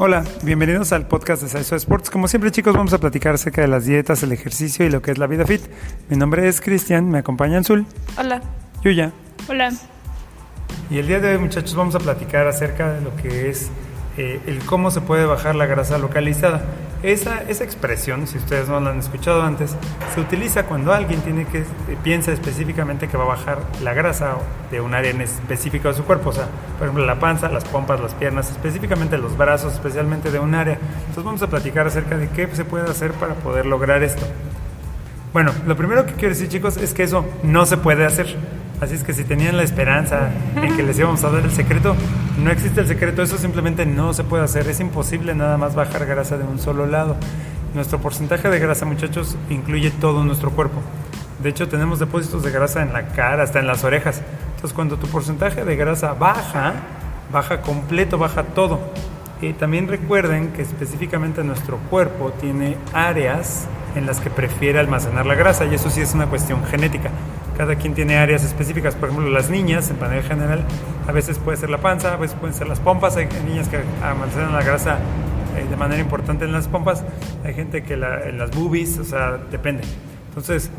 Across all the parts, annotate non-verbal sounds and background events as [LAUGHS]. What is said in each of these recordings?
Hola, bienvenidos al podcast de Saiso Sports. Como siempre, chicos, vamos a platicar acerca de las dietas, el ejercicio y lo que es la vida fit. Mi nombre es Cristian, me acompaña Azul, Hola. Yuya. Hola. Y el día de hoy, muchachos, vamos a platicar acerca de lo que es eh, el cómo se puede bajar la grasa localizada. Esa, esa expresión, si ustedes no la han escuchado antes, se utiliza cuando alguien tiene que, eh, piensa específicamente que va a bajar la grasa de un área en específico de su cuerpo, o sea, por ejemplo, la panza, las pompas, las piernas, específicamente los brazos, especialmente de un área. Entonces vamos a platicar acerca de qué se puede hacer para poder lograr esto. Bueno, lo primero que quiero decir, chicos, es que eso no se puede hacer. Así es que si tenían la esperanza en que les íbamos a dar el secreto, no existe el secreto, eso simplemente no se puede hacer. Es imposible nada más bajar grasa de un solo lado. Nuestro porcentaje de grasa, muchachos, incluye todo nuestro cuerpo. De hecho, tenemos depósitos de grasa en la cara, hasta en las orejas. Entonces, cuando tu porcentaje de grasa baja, baja completo, baja todo. Y también recuerden que específicamente nuestro cuerpo tiene áreas en las que prefiere almacenar la grasa y eso sí es una cuestión genética. Cada quien tiene áreas específicas, por ejemplo las niñas en manera general, a veces puede ser la panza, a veces pueden ser las pompas, hay niñas que almacenan la grasa eh, de manera importante en las pompas, hay gente que en las boobies, o sea, depende. Entonces,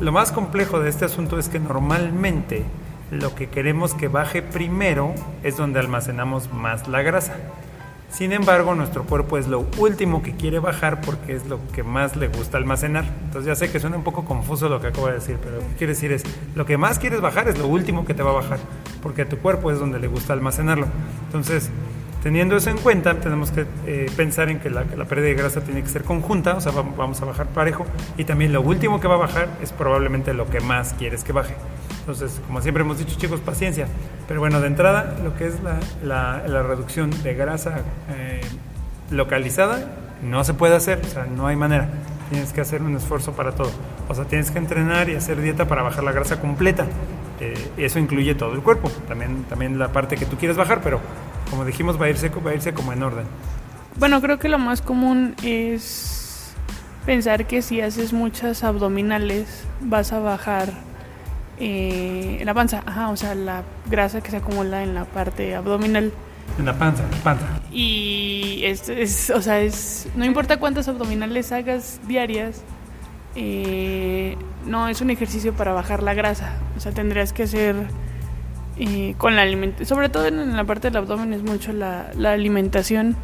lo más complejo de este asunto es que normalmente lo que queremos que baje primero es donde almacenamos más la grasa. Sin embargo, nuestro cuerpo es lo último que quiere bajar porque es lo que más le gusta almacenar. Entonces ya sé que suena un poco confuso lo que acabo de decir, pero lo que quiere decir es, lo que más quieres bajar es lo último que te va a bajar, porque a tu cuerpo es donde le gusta almacenarlo. Entonces, teniendo eso en cuenta, tenemos que eh, pensar en que la, la, pérdida de grasa tiene que ser conjunta, o sea, vamos a bajar parejo, y también lo último que va a bajar es probablemente lo que más quieres que baje. Entonces, como siempre hemos dicho, chicos, paciencia. Pero bueno, de entrada, lo que es la, la, la reducción de grasa eh, localizada no se puede hacer, o sea, no hay manera. Tienes que hacer un esfuerzo para todo. O sea, tienes que entrenar y hacer dieta para bajar la grasa completa. Eh, eso incluye todo el cuerpo, también, también la parte que tú quieres bajar, pero como dijimos, va a, irse, va a irse como en orden. Bueno, creo que lo más común es pensar que si haces muchas abdominales vas a bajar eh, la panza, ajá, o sea, la grasa que se acumula en la parte abdominal. En la panza, la panza. Y es, es, o sea, es, no importa cuántas abdominales hagas diarias, eh, no es un ejercicio para bajar la grasa. O sea, tendrías que hacer eh, con la alimentación, sobre todo en la parte del abdomen es mucho la, la alimentación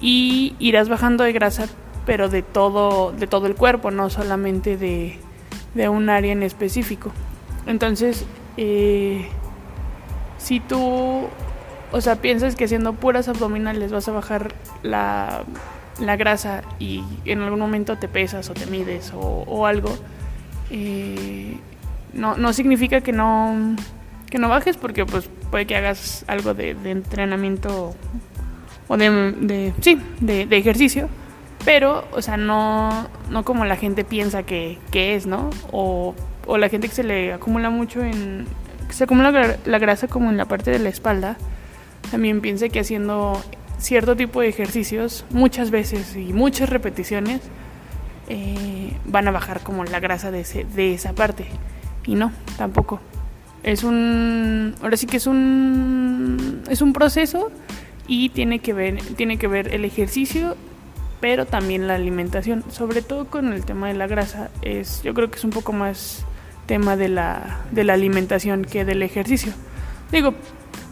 y irás bajando de grasa, pero de todo, de todo el cuerpo, no solamente de, de un área en específico. Entonces, eh, si tú, o sea, piensas que haciendo puras abdominales vas a bajar la, la grasa y en algún momento te pesas o te mides o, algo, eh, no, no significa que no, que no bajes porque pues puede que hagas algo de, entrenamiento o de, de sí, de, de, ejercicio, pero, o sea, no, no como la gente piensa que, que es, ¿no? O o la gente que se le acumula mucho en que se acumula la grasa como en la parte de la espalda también piensa que haciendo cierto tipo de ejercicios muchas veces y muchas repeticiones eh, van a bajar como la grasa de, ese, de esa parte. Y no tampoco. Es un ahora sí que es un es un proceso y tiene que ver tiene que ver el ejercicio pero también la alimentación. Sobre todo con el tema de la grasa es yo creo que es un poco más tema de la, de la alimentación que del ejercicio. Digo,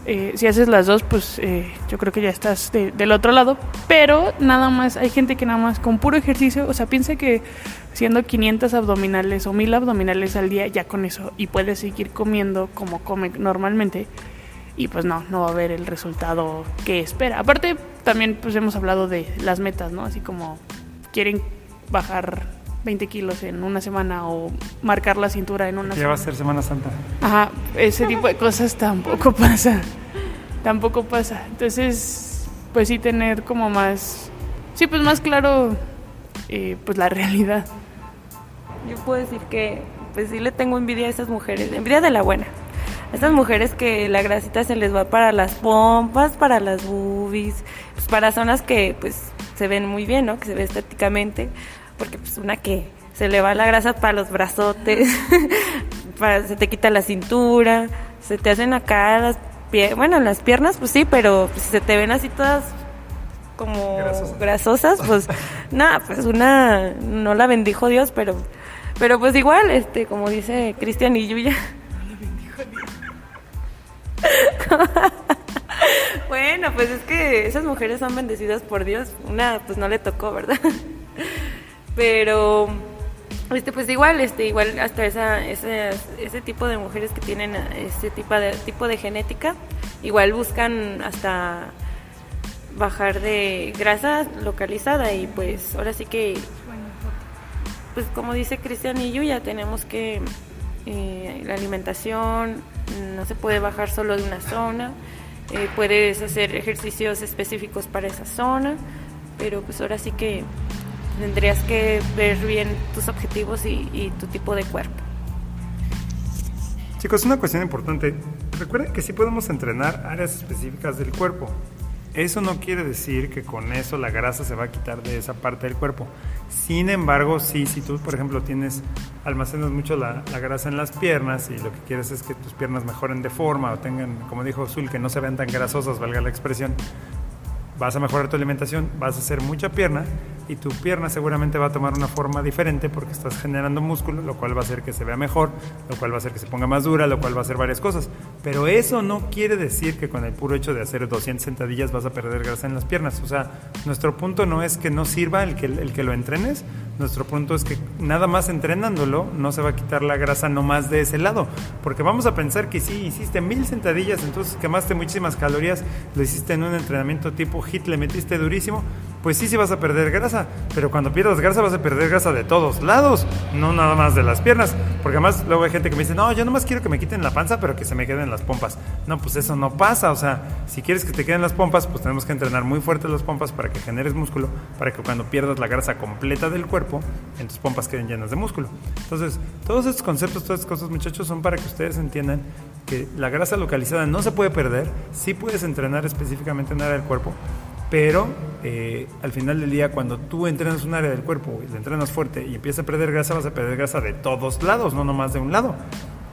eh, si haces las dos, pues eh, yo creo que ya estás de, del otro lado, pero nada más, hay gente que nada más con puro ejercicio, o sea, piensa que haciendo 500 abdominales o 1000 abdominales al día, ya con eso, y puedes seguir comiendo como come normalmente, y pues no, no va a haber el resultado que espera. Aparte, también pues hemos hablado de las metas, ¿no? Así como quieren bajar 20 kilos en una semana o marcar la cintura en una ya semana. va a ser Semana Santa. Ajá, ese tipo de cosas tampoco [LAUGHS] pasa. Tampoco pasa. Entonces, pues sí tener como más, sí, pues más claro, eh, pues la realidad. Yo puedo decir que, pues sí le tengo envidia a esas mujeres, envidia de la buena. Estas mujeres que la grasita se les va para las pompas, para las boobies, pues para zonas que pues se ven muy bien, ¿no? Que se ve estéticamente porque pues una que se le va la grasa para los brazotes, [LAUGHS] para, se te quita la cintura, se te hacen acá las pie bueno, las piernas pues sí, pero pues, se te ven así todas como grasosas, pues [LAUGHS] nada, pues una no la bendijo Dios, pero pero pues igual, este, como dice Cristian y Yuya. [LAUGHS] bueno, pues es que esas mujeres son bendecidas por Dios. Una pues no le tocó, ¿verdad? Pero este pues igual este igual hasta esa, ese, ese tipo de mujeres que tienen ese tipo de tipo de genética igual buscan hasta bajar de grasa localizada y pues ahora sí que pues como dice Cristian y yo ya tenemos que eh, la alimentación no se puede bajar solo de una zona eh, puedes hacer ejercicios específicos para esa zona pero pues ahora sí que tendrías que ver bien tus objetivos y, tu tipo de cuerpo. Chicos, una cuestión importante. Recuerden que sí podemos entrenar áreas específicas del cuerpo. Eso no quiere decir que con eso la grasa se va a quitar de esa parte del cuerpo. Sin embargo, sí, si tú, por ejemplo, tienes, almacenas mucho la, la, grasa en las piernas y lo que quieres es que tus piernas mejoren de forma o tengan, como dijo Zul, que no se vean tan grasosas, valga la expresión, vas a mejorar tu alimentación, vas a hacer mucha pierna y tu pierna seguramente va a tomar una forma diferente porque estás generando músculo, lo cual va a hacer que se vea mejor, lo cual va a hacer que se ponga más dura, lo cual va a hacer varias cosas. Pero eso no quiere decir que con el puro hecho de hacer 200 sentadillas vas a perder grasa en las piernas. O sea, nuestro punto no es que no sirva el que, el que lo entrenes, nuestro punto es que nada más entrenándolo no se va a quitar la grasa nomás de ese lado. Porque vamos a pensar que si hiciste mil sentadillas, entonces quemaste muchísimas calorías, lo hiciste en un entrenamiento tipo HIT, le metiste durísimo, pues sí, sí vas a perder grasa, pero cuando pierdas grasa vas a perder grasa de todos lados, no nada más de las piernas, porque además luego hay gente que me dice, no, yo nomás quiero que me quiten la panza, pero que se me queden las pompas. No, pues eso no pasa, o sea, si quieres que te queden las pompas, pues tenemos que entrenar muy fuerte las pompas para que generes músculo, para que cuando pierdas la grasa completa del cuerpo, en tus pompas queden llenas de músculo. Entonces, todos estos conceptos, todas estas cosas, muchachos, son para que ustedes entiendan que la grasa localizada no se puede perder, sí puedes entrenar específicamente en un área del cuerpo, pero eh, al final del día, cuando tú entrenas un área del cuerpo y le entrenas fuerte y empiezas a perder grasa, vas a perder grasa de todos lados, no nomás de un lado.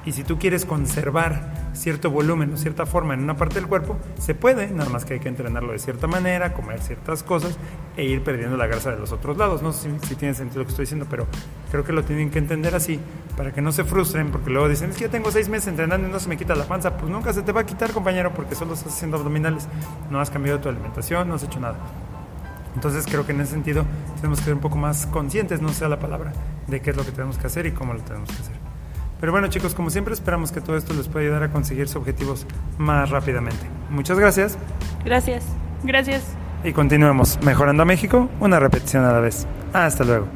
Y si tú quieres conservar cierto volumen o cierta forma en una parte del cuerpo, se puede, nada más que hay que entrenarlo de cierta manera, comer ciertas cosas e ir perdiendo la grasa de los otros lados. No sé si, tiene sentido lo que estoy diciendo, pero creo que lo tienen que entender así para que no se frustren, porque luego dicen, es que ya tengo seis meses entrenando y no se me quita la panza. Pues nunca se te va a quitar, compañero, porque solo estás haciendo abdominales. No has cambiado tu alimentación, no has hecho nada. Entonces creo que en ese sentido tenemos que ser un poco más conscientes, no sea la palabra, de qué es lo que tenemos que hacer y cómo lo tenemos que hacer. Pero bueno chicos, como siempre esperamos que todo esto les pueda ayudar a conseguir sus objetivos más rápidamente. Muchas gracias. Gracias. Gracias. Y continuemos mejorando a México, una repetición a la vez. Hasta luego.